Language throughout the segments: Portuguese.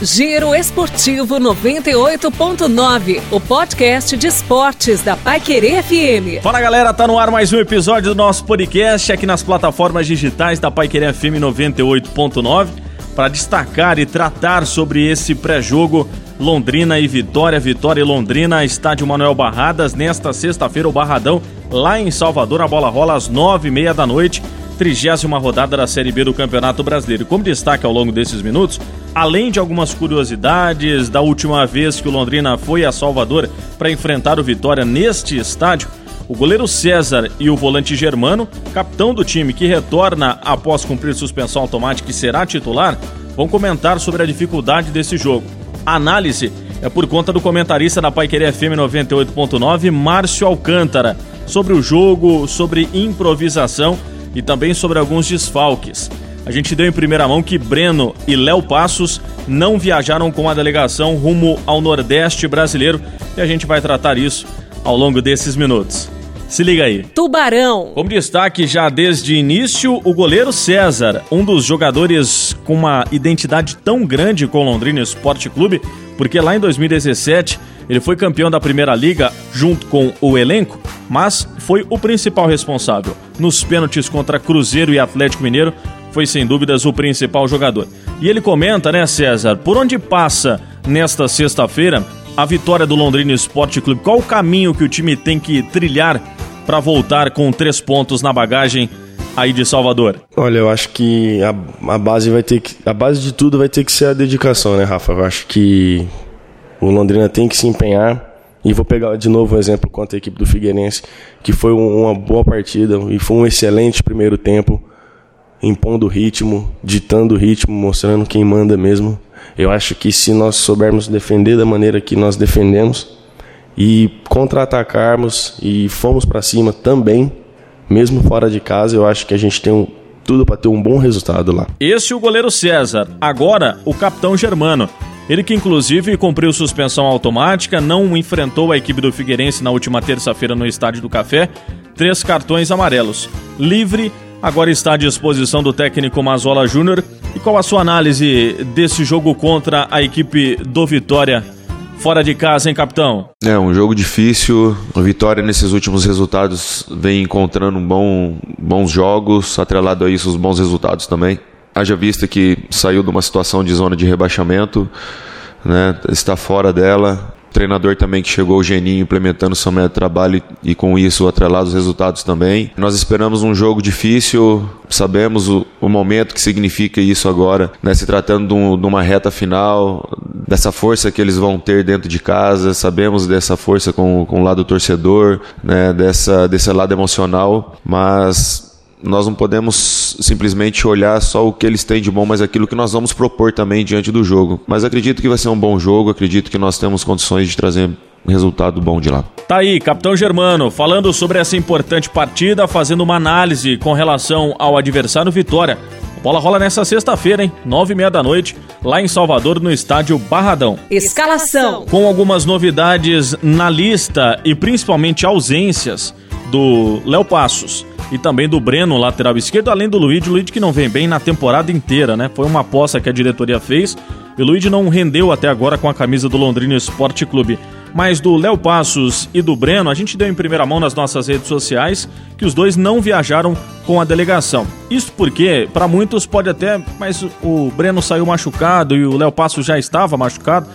Giro Esportivo 98.9, o podcast de esportes da Paiquerê FM. Fala galera, tá no ar mais um episódio do nosso podcast aqui nas plataformas digitais da Paiquerê FM 98.9 para destacar e tratar sobre esse pré-jogo Londrina e Vitória, Vitória e Londrina, estádio Manuel Barradas, nesta sexta-feira o Barradão, lá em Salvador, a bola rola às nove e meia da noite trigésima rodada da Série B do Campeonato Brasileiro. Como destaque ao longo desses minutos, além de algumas curiosidades da última vez que o Londrina foi a Salvador para enfrentar o Vitória neste estádio, o goleiro César e o volante Germano, capitão do time que retorna após cumprir suspensão automática e será titular, vão comentar sobre a dificuldade desse jogo. A análise é por conta do comentarista da Paiquerê FM 98.9, Márcio Alcântara, sobre o jogo, sobre improvisação e também sobre alguns desfalques. A gente deu em primeira mão que Breno e Léo Passos não viajaram com a delegação rumo ao Nordeste brasileiro e a gente vai tratar isso ao longo desses minutos. Se liga aí. Tubarão. Como destaque já desde início, o goleiro César, um dos jogadores com uma identidade tão grande com o Londrina Esporte Clube, porque lá em 2017 ele foi campeão da Primeira Liga junto com o elenco, mas foi o principal responsável. Nos pênaltis contra Cruzeiro e Atlético Mineiro, foi sem dúvidas o principal jogador. E ele comenta, né, César, por onde passa nesta sexta-feira a vitória do Londrina Esporte Clube? Qual o caminho que o time tem que trilhar para voltar com três pontos na bagagem aí de Salvador? Olha, eu acho que a, a base vai ter que. A base de tudo vai ter que ser a dedicação, né, Rafa? Eu acho que o Londrina tem que se empenhar. E vou pegar de novo um exemplo contra a equipe do Figueirense, que foi uma boa partida e foi um excelente primeiro tempo, impondo ritmo, ditando ritmo, mostrando quem manda mesmo. Eu acho que se nós soubermos defender da maneira que nós defendemos e contra-atacarmos e fomos para cima também, mesmo fora de casa, eu acho que a gente tem um, tudo para ter um bom resultado lá. Esse é o goleiro César. Agora, o capitão Germano. Ele que inclusive cumpriu suspensão automática, não enfrentou a equipe do Figueirense na última terça-feira no Estádio do Café, três cartões amarelos. Livre, agora está à disposição do técnico Mazola Júnior. E qual a sua análise desse jogo contra a equipe do Vitória fora de casa, hein, capitão? É um jogo difícil. O Vitória, nesses últimos resultados, vem encontrando bom, bons jogos, atrelado a isso, os bons resultados também. Haja vista que saiu de uma situação de zona de rebaixamento, né, está fora dela. Treinador também que chegou, o Geninho, implementando seu método de trabalho e com isso atrelado os resultados também. Nós esperamos um jogo difícil, sabemos o, o momento que significa isso agora, né, se tratando de, um, de uma reta final, dessa força que eles vão ter dentro de casa, sabemos dessa força com, com o lado torcedor, né, dessa, desse lado emocional, mas nós não podemos simplesmente olhar só o que eles têm de bom, mas aquilo que nós vamos propor também diante do jogo. Mas acredito que vai ser um bom jogo, acredito que nós temos condições de trazer um resultado bom de lá. Tá aí, Capitão Germano, falando sobre essa importante partida, fazendo uma análise com relação ao adversário Vitória. A bola rola nessa sexta-feira, hein? Nove e meia da noite, lá em Salvador, no estádio Barradão. Escalação. Com algumas novidades na lista e principalmente ausências do Léo Passos e também do Breno, lateral esquerdo, além do Luiz, o Luiz que não vem bem na temporada inteira, né? Foi uma aposta que a diretoria fez e o Luiz não rendeu até agora com a camisa do Londrina Esporte Clube. Mas do Léo Passos e do Breno, a gente deu em primeira mão nas nossas redes sociais que os dois não viajaram com a delegação. Isso porque, para muitos, pode até, mas o Breno saiu machucado e o Léo Passos já estava machucado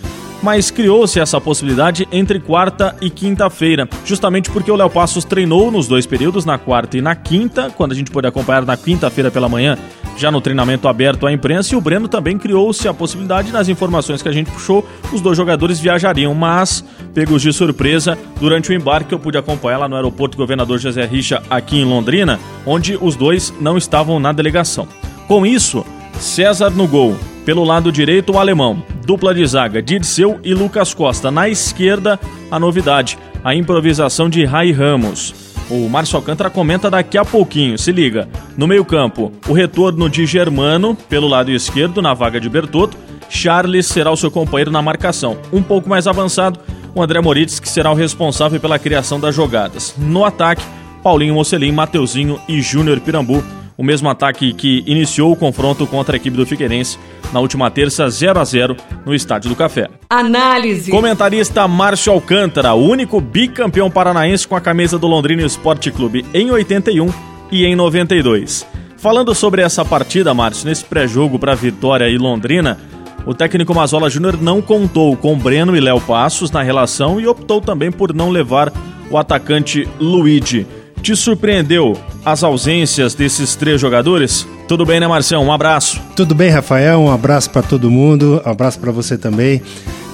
mas criou-se essa possibilidade entre quarta e quinta-feira, justamente porque o Léo Passos treinou nos dois períodos, na quarta e na quinta, quando a gente pôde acompanhar na quinta-feira pela manhã, já no treinamento aberto à imprensa, e o Breno também criou-se a possibilidade, nas informações que a gente puxou, os dois jogadores viajariam, mas, pegos de surpresa, durante o embarque eu pude acompanhar lá no aeroporto Governador José Richa, aqui em Londrina, onde os dois não estavam na delegação. Com isso, César no gol, pelo lado direito, o alemão. Dupla de zaga, Dirceu e Lucas Costa. Na esquerda, a novidade, a improvisação de Rai Ramos. O Márcio Alcântara comenta daqui a pouquinho, se liga. No meio-campo, o retorno de Germano, pelo lado esquerdo, na vaga de Bertotto. Charles será o seu companheiro na marcação. Um pouco mais avançado, o André Moritz, que será o responsável pela criação das jogadas. No ataque, Paulinho Mocelin, Mateuzinho e Júnior Pirambu o mesmo ataque que iniciou o confronto contra a equipe do Figueirense na última terça, 0 a 0 no Estádio do Café. Análise. Comentarista Márcio Alcântara, o único bicampeão paranaense com a camisa do Londrina Esporte Clube em 81 e em 92. Falando sobre essa partida, Márcio, nesse pré-jogo para Vitória e Londrina, o técnico Mazola Júnior não contou com Breno e Léo Passos na relação e optou também por não levar o atacante Luigi. Te surpreendeu as ausências desses três jogadores? Tudo bem, né, Marcião? Um abraço. Tudo bem, Rafael. Um abraço para todo mundo. Um abraço para você também.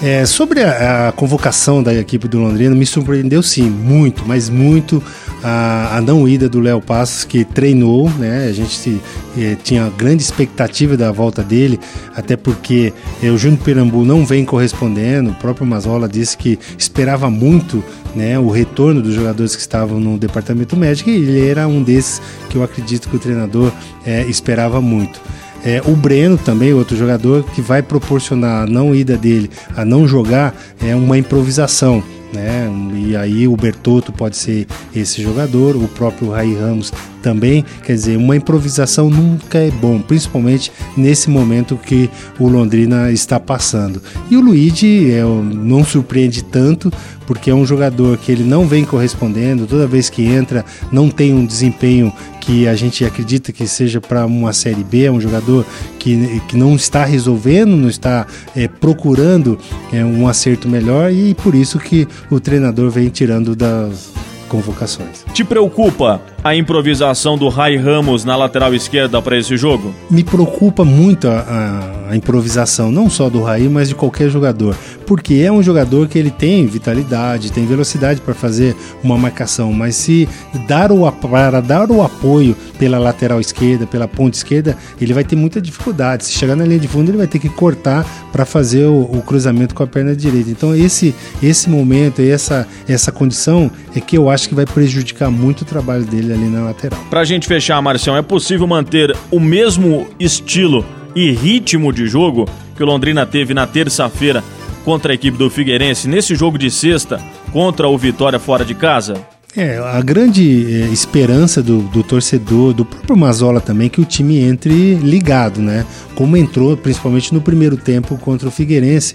É, sobre a, a, convocação da equipe do Londrina, me surpreendeu sim, muito, mas muito a, a não ida do Léo Passos, que treinou, né? A gente se, é, tinha grande expectativa da volta dele, até porque é, o Júnior Pirambu não vem correspondendo. O próprio Mazola disse que esperava muito né, o retorno dos jogadores que estavam no departamento médico e ele era um desses que eu acredito que o treinador é, esperava muito. É, o Breno também, outro jogador, que vai proporcionar a não ida dele a não jogar, é uma improvisação. Né? E aí o Bertotto pode ser esse jogador, o próprio Rai Ramos também. Quer dizer, uma improvisação nunca é bom, principalmente nesse momento que o Londrina está passando. E o Luigi é, não surpreende tanto, porque é um jogador que ele não vem correspondendo, toda vez que entra não tem um desempenho que a gente acredita que seja para uma Série B, é um jogador que, que não está resolvendo, não está é, procurando é, um acerto melhor e por isso que o treinador vem tirando das convocações. Te preocupa a improvisação do Rai Ramos na lateral esquerda para esse jogo? Me preocupa muito a, a, a, improvisação, não só do Rai, mas de qualquer jogador, porque é um jogador que ele tem vitalidade, tem velocidade para fazer uma marcação, mas se dar o para dar o apoio pela lateral esquerda, pela ponta esquerda, ele vai ter muita dificuldade. Se chegar na linha de fundo, ele vai ter que cortar para fazer o, o, cruzamento com a perna direita. Então esse esse momento, essa essa condição é que eu acho que vai prejudicar muito o trabalho dele ali na lateral. Pra gente fechar, Marcião, é possível manter o mesmo estilo e ritmo de jogo que o Londrina teve na terça-feira contra a equipe do Figueirense nesse jogo de sexta contra o Vitória fora de casa? É, a grande é, esperança do, do, torcedor, do próprio Mazola também, é que o time entre ligado, né? Como entrou, principalmente no primeiro tempo contra o Figueirense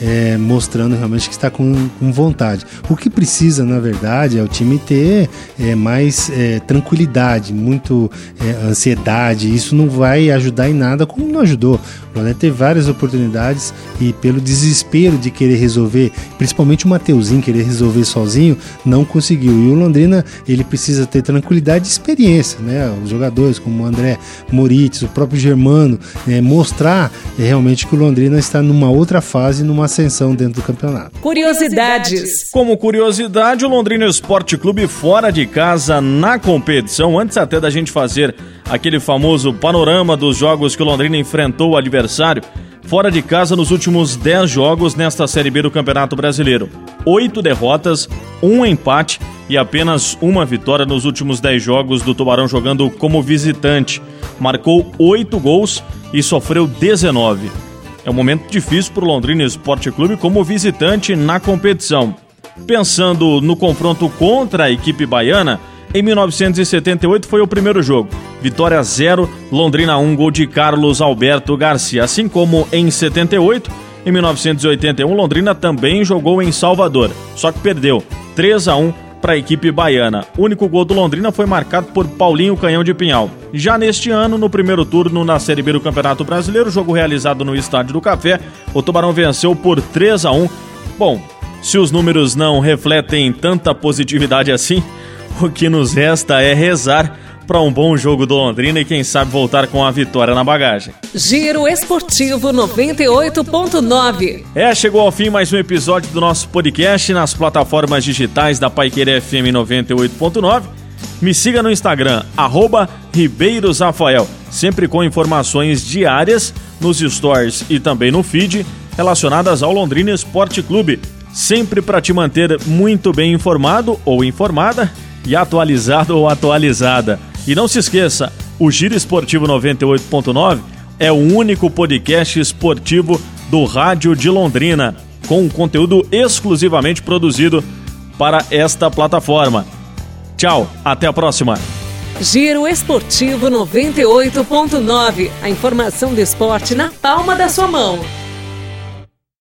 é, mostrando realmente que está com, com, vontade. O que precisa, na verdade, é o time ter é, mais é, tranquilidade, muito é, ansiedade. Isso não vai ajudar em nada, como não ajudou. O Londrina teve várias oportunidades e pelo desespero de querer resolver, principalmente o Mateuzinho querer resolver sozinho, não conseguiu. E o Londrina ele precisa ter tranquilidade e experiência, né? Os jogadores como o André Moritz, o próprio Germano, né? mostrar realmente que o Londrina está numa outra fase, numa ascensão dentro do campeonato. Curiosidades. Como curiosidade, o Londrina Esporte Clube fora de casa na competição, antes até da gente fazer aquele famoso panorama dos jogos que o Londrina enfrentou o adversário, fora de casa nos últimos 10 jogos nesta Série B do Campeonato Brasileiro. Oito derrotas, um empate e apenas uma vitória nos últimos 10 jogos do Tubarão jogando como visitante. Marcou oito gols e sofreu 19. É um momento difícil para o Londrina Esporte Clube como visitante na competição. Pensando no confronto contra a equipe baiana, em 1978 foi o primeiro jogo. Vitória 0, Londrina 1, gol de Carlos Alberto Garcia. Assim como em 78, em 1981, Londrina também jogou em Salvador, só que perdeu 3 a 1 para a equipe baiana. O único gol do Londrina foi marcado por Paulinho Canhão de Pinhal. Já neste ano, no primeiro turno na Série B do Campeonato Brasileiro, jogo realizado no Estádio do Café, o Tubarão venceu por 3 a 1. Bom, se os números não refletem tanta positividade assim, o que nos resta é rezar para um bom jogo do Londrina e quem sabe voltar com a vitória na bagagem. Giro Esportivo 98.9. É, chegou ao fim mais um episódio do nosso podcast nas plataformas digitais da Paiqueira FM 98.9. Me siga no Instagram, arroba RibeirosRafael, sempre com informações diárias nos stories e também no feed relacionadas ao Londrina Esporte Clube. Sempre para te manter muito bem informado ou informada e atualizado ou atualizada. E não se esqueça, o Giro Esportivo 98.9 é o único podcast esportivo do Rádio de Londrina, com conteúdo exclusivamente produzido para esta plataforma. Tchau, até a próxima. Giro Esportivo 98.9. A informação do esporte na palma da sua mão.